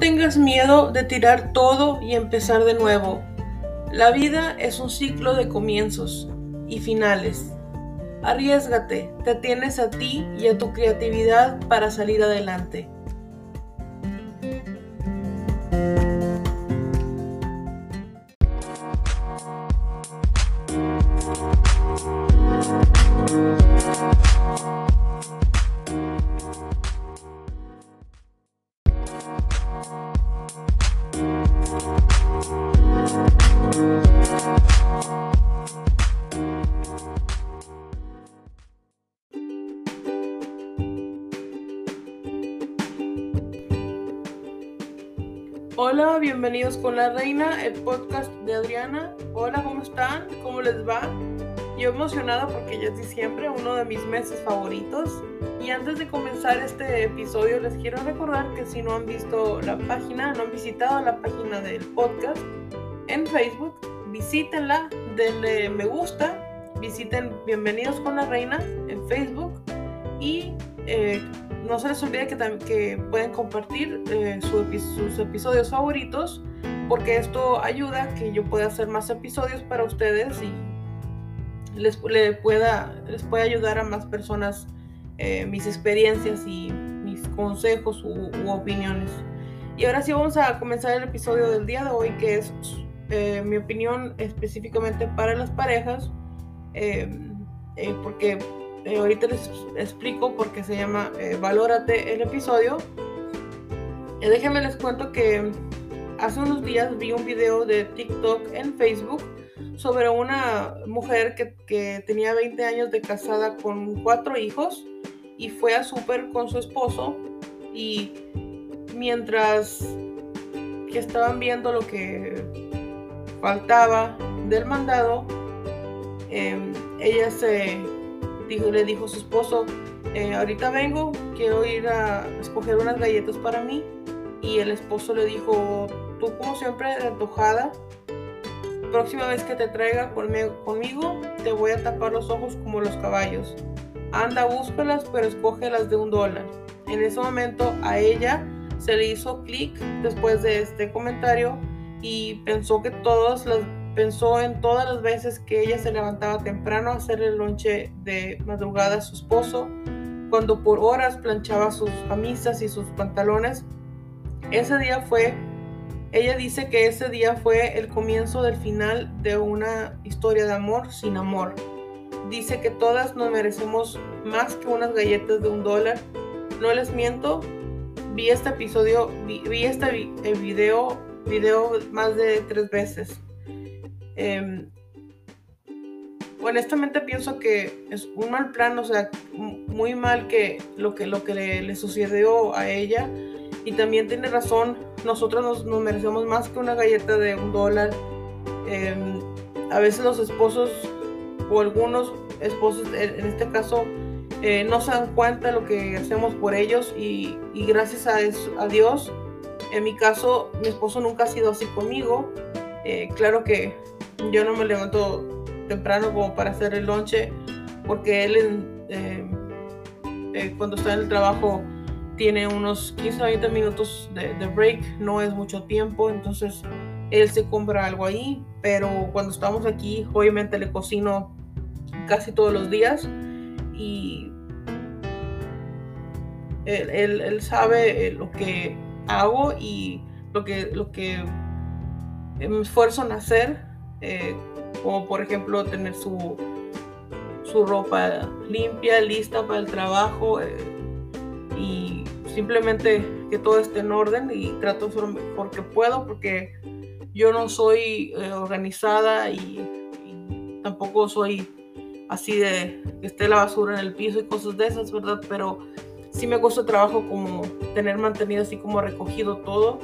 tengas miedo de tirar todo y empezar de nuevo. La vida es un ciclo de comienzos y finales. Arriesgate, te tienes a ti y a tu creatividad para salir adelante. Bienvenidos con la reina, el podcast de Adriana. Hola, ¿cómo están? ¿Cómo les va? Yo emocionada porque ya es diciembre, uno de mis meses favoritos. Y antes de comenzar este episodio les quiero recordar que si no han visto la página, no han visitado la página del podcast en Facebook, visítenla, denle me gusta, visiten Bienvenidos con la Reina en Facebook y eh, no se les olvide que, que pueden compartir eh, sus episodios favoritos porque esto ayuda a que yo pueda hacer más episodios para ustedes y les, pueda, les pueda ayudar a más personas eh, mis experiencias y mis consejos u, opiniones. Y ahora sí vamos a comenzar el episodio del día de hoy que es eh, mi opinión específicamente para las parejas porque eh, ahorita les explico por qué se llama eh, Valórate el episodio. Eh, déjenme les cuento que hace unos días vi un video de TikTok en Facebook sobre una mujer que, que tenía 20 años de casada con cuatro hijos y fue a súper con su esposo y mientras que estaban viendo lo que faltaba del mandado, ella se le dijo su esposo, eh, ahorita vengo, quiero ir a escoger unas galletas para mí. Y el esposo le dijo, tú como siempre antojada, próxima vez que te traiga conmigo, te voy a tapar los ojos como los caballos. Anda, búscalas, pero escógelas de un dólar. En ese momento a ella se le hizo clic después de este comentario y pensó que todas las Pensó en todas las veces que ella se levantaba temprano a hacer el lonche de madrugada a su esposo, cuando por horas planchaba sus camisas y sus pantalones. Ese día fue, ella dice que ese día fue el comienzo del final de una historia de amor sin amor. Dice que todas nos merecemos más que unas galletas de un dólar. No les miento, vi este episodio, vi, este video, video más de tres veces. Em, honestamente pienso que es un mal plan, o sea, muy mal que lo que, lo que le, sucedió a ella. Y también tiene razón, nosotros nos, merecemos más que una galleta de un dólar. Em, a veces los esposos o algunos esposos, en este caso, eh, no se dan cuenta de lo que hacemos por ellos y, gracias a, Dios, en mi caso, mi esposo nunca ha sido así conmigo. Eh, claro que yo no me levanto temprano como para hacer el lonche, porque él eh, eh, cuando está en el trabajo tiene unos 15 a 20 minutos de, break, no es mucho tiempo, entonces él se compra algo ahí, pero cuando estamos aquí, obviamente le cocino casi todos los días y él, sabe eh, lo que hago y lo que, lo que me esfuerzo en hacer eh, como por ejemplo tener su, su ropa limpia, lista para el trabajo eh, y simplemente que todo esté en orden y trato de ser lo mejor que puedo porque yo no soy eh, organizada y, tampoco soy así de que esté la basura en el piso y cosas de esas, ¿verdad? Pero sí me cuesta trabajo como tener mantenido así como recogido todo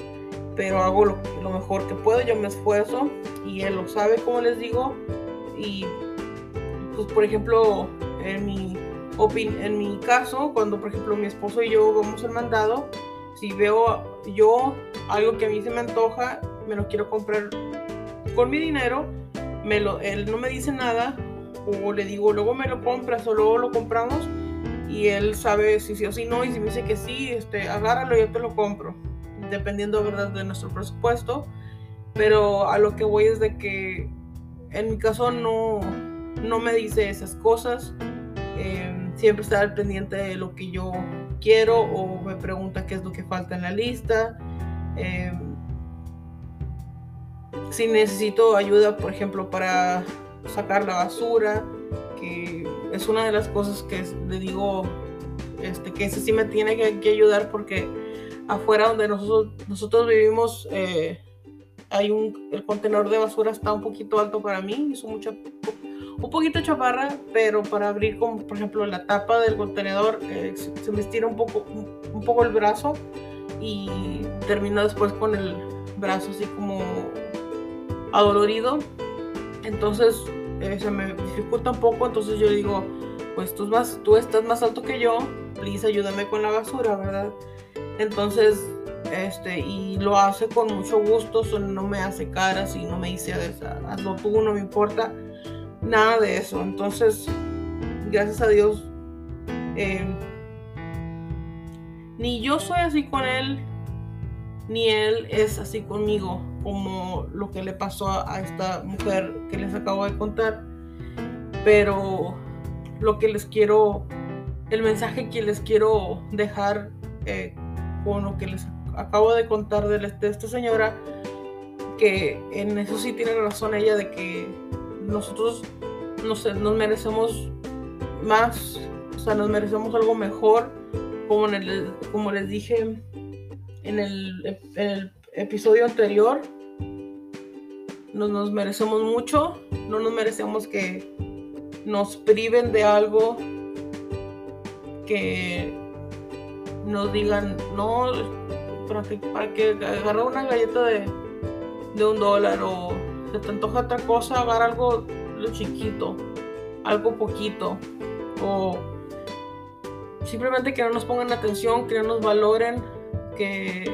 pero hago lo, mejor que puedo, yo me esfuerzo y él lo sabe, como les digo. Y pues por ejemplo, en mi, en mi caso, cuando por ejemplo mi esposo y yo vamos al mandado, si veo yo algo que a mí se me antoja, me lo quiero comprar con mi dinero, me lo, él no me dice nada, o le digo, luego me lo compras o luego lo compramos, y él sabe si sí o si no, y si me dice que sí, este, agárralo, yo te lo compro dependiendo verdad de nuestro presupuesto. Pero a lo que voy es de que en mi caso no, no me dice esas cosas. Em, siempre está al pendiente de lo que yo quiero o me pregunta qué es lo que falta en la lista. Em, si necesito ayuda, por ejemplo, para sacar la basura, que es una de las cosas que le digo este, que ese sí me tiene que, ayudar porque afuera donde nosotros, nosotros vivimos eh, hay un, el contenedor de basura está un poquito alto para mí, hizo mucha, un poquito chaparra, pero para abrir como por ejemplo la tapa del contenedor eh, se, me estira un poco, un, poco el brazo y termino después con el brazo así como adolorido. Entonces eh, se me dificulta un poco, entonces yo digo, pues tú, más, tú estás más alto que yo, please ayúdame con la basura, ¿verdad? Entonces, este, y lo hace con mucho gusto, no me hace caras y no me dice, hazlo tú, no me importa, nada de eso. Entonces, gracias a Dios, em, ni yo soy así con él, ni él es así conmigo, como lo que le pasó a esta mujer que les acabo de contar. Pero lo que les quiero, el mensaje que les quiero dejar eh, con lo que les acabo de contar de, esta señora, que en eso sí tiene razón ella de que nosotros nos, nos merecemos más, o sea, nos merecemos algo mejor, como, como les dije en el, en el episodio anterior, nos, nos merecemos mucho, no nos merecemos que nos priven de algo que nos digan, no, para que, para que agarre una galleta de, de un dólar o se te antoja otra cosa, agarra algo lo chiquito, algo poquito o simplemente que no nos pongan atención, que no nos valoren, que,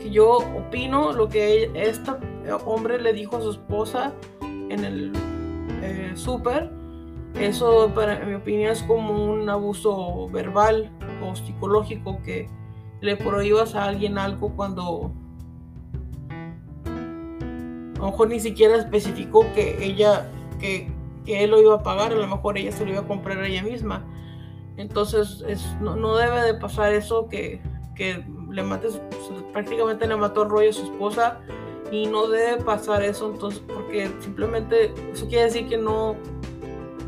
que yo opino lo que este hombre le dijo a su esposa en el eh, súper, eso para mi opinión es como un abuso verbal psicológico que le prohíbas a alguien algo cuando a lo mejor ni siquiera especificó que ella que, él lo iba a pagar, a lo mejor ella se lo iba a comprar a ella misma. Entonces no, debe de pasar eso que, que le mates, prácticamente le mató el rollo a su esposa y no debe pasar eso entonces porque simplemente eso quiere decir que no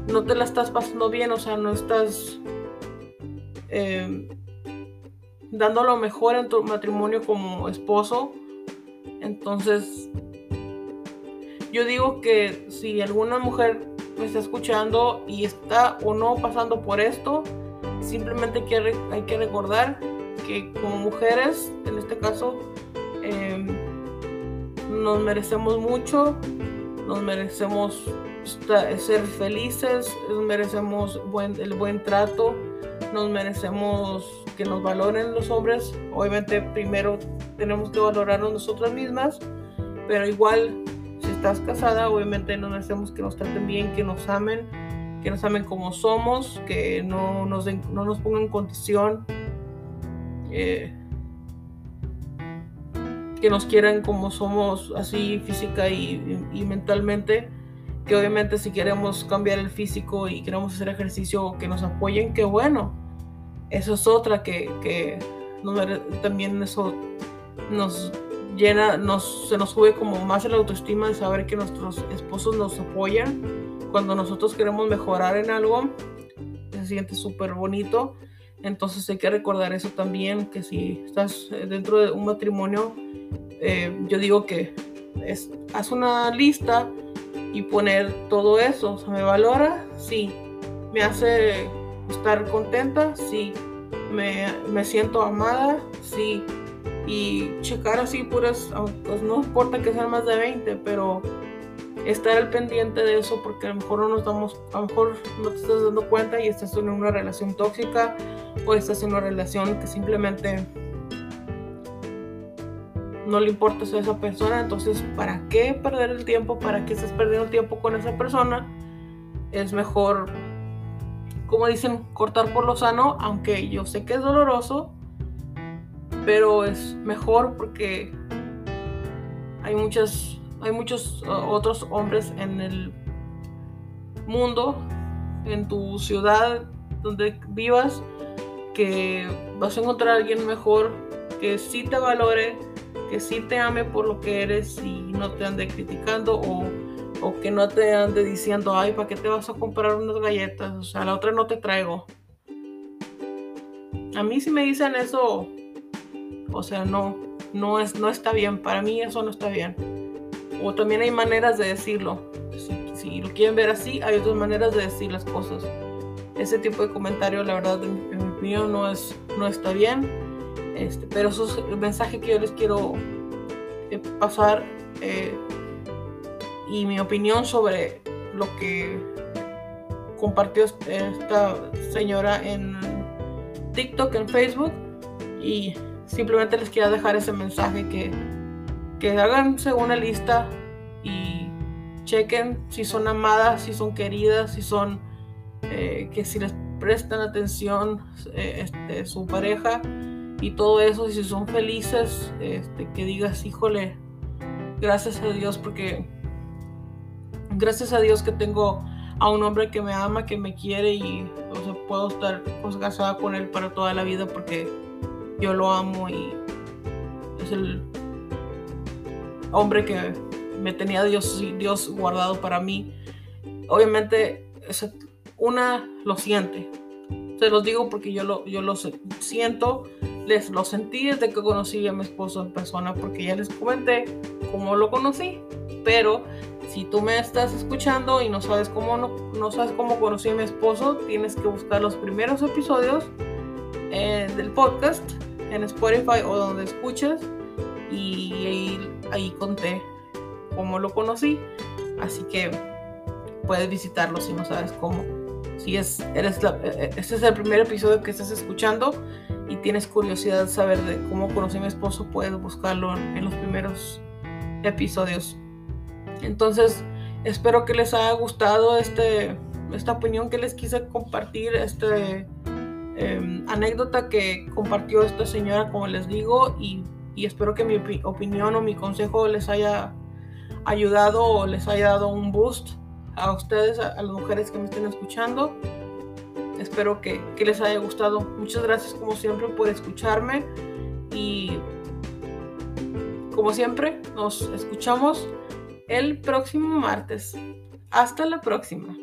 no te la estás pasando bien o sea no estás em, dando lo mejor en tu matrimonio como esposo. Entonces yo digo que si alguna mujer me está escuchando y está o no pasando por esto simplemente hay que recordar que como mujeres en este caso eh, nos merecemos mucho, nos merecemos ser felices, merecemos el buen trato, nos merecemos que nos valoren los hombres. Obviamente primero tenemos que valorarnos nosotras mismas, pero igual si estás casada, obviamente nos merecemos que nos traten bien, que nos amen, que nos amen como somos, que no nos, no nos pongan en condición. Eh, que nos quieran como somos así física y, mentalmente, que obviamente si queremos cambiar el físico y queremos hacer ejercicio, que nos apoyen, qué bueno. Eso es otra que, que también eso nos llena, nos, se nos sube como más la autoestima de saber que nuestros esposos nos apoyan cuando nosotros queremos mejorar en algo. Se siente súper bonito. Entonces hay que recordar eso también, que si estás dentro de un matrimonio, eh, yo digo que es, haz una lista y poner todo eso. ¿me valora? Sí. ¿Me hace estar contenta? Sí. ¿Me, me siento amada? Sí. Y checar así puras, pues no importa que sean más de 20, pero estar al pendiente de eso porque a lo mejor no nos damos, a lo mejor no te estás dando cuenta y estás en una relación tóxica o estás en una relación que simplemente no le importa a esa persona, entonces ¿para qué perder el tiempo? ¿Para qué estás perdiendo tiempo con esa persona? Es mejor, como dicen, cortar por lo sano, aunque yo sé que es doloroso, pero es mejor porque hay muchas hay muchos otros hombres en el mundo en tu ciudad donde vivas que vas a encontrar a alguien mejor que sí te valore que sí te ame por lo que eres y no te ande criticando o, o que no te ande diciendo ay para qué te vas a comprar unas galletas o sea la otra no te traigo a mí si me dicen eso o sea, no, no, es, no está bien. Para mí eso no está bien. O también hay maneras de decirlo. Si, lo quieren ver así, hay otras maneras de decir las cosas. Ese tipo de comentario, la verdad, en, mi opinión, no, es, no está bien. Este, pero eso es el mensaje que yo les quiero eh, pasar eh, y mi opinión sobre lo que compartió esta señora en TikTok, en Facebook. Y Simplemente les quiero dejar ese mensaje que, que háganse una lista y chequen si son amadas, si son queridas, si son eh, que si les prestan atención este, su pareja y todo eso, y si son felices, este, que digas, híjole, gracias a Dios porque gracias a Dios que tengo a un hombre que me ama, que me quiere y puedo estar pues, casada con él para toda la vida porque yo lo amo y es el hombre que me tenía Dios, Dios guardado para mí. Obviamente, una lo siente. Se los digo porque yo lo, yo lo siento, les lo sentí desde que conocí a mi esposo en persona, porque ya les comenté cómo lo conocí. Pero si tú me estás escuchando y no sabes cómo no, sabes cómo conocí a mi esposo, tienes que buscar los primeros episodios eh, del podcast en Spotify o donde escuchas y ahí, conté cómo lo conocí. Así que puedes visitarlo si no sabes cómo. Si es, eres la, e, e, este es el primer episodio que estás escuchando y tienes curiosidad de saber de cómo conocí mi esposo, puedes buscarlo en los primeros episodios. Entonces, espero que les haya gustado este, esta opinión que les quise compartir, este Em, anécdota que compartió esta señora, como les digo, y, espero que mi opinión o mi consejo les haya ayudado o les haya dado un boost a ustedes, a, las mujeres que me estén escuchando. Espero que, que les haya gustado. Muchas gracias como siempre por escucharme y como siempre nos escuchamos el próximo martes. Hasta la próxima.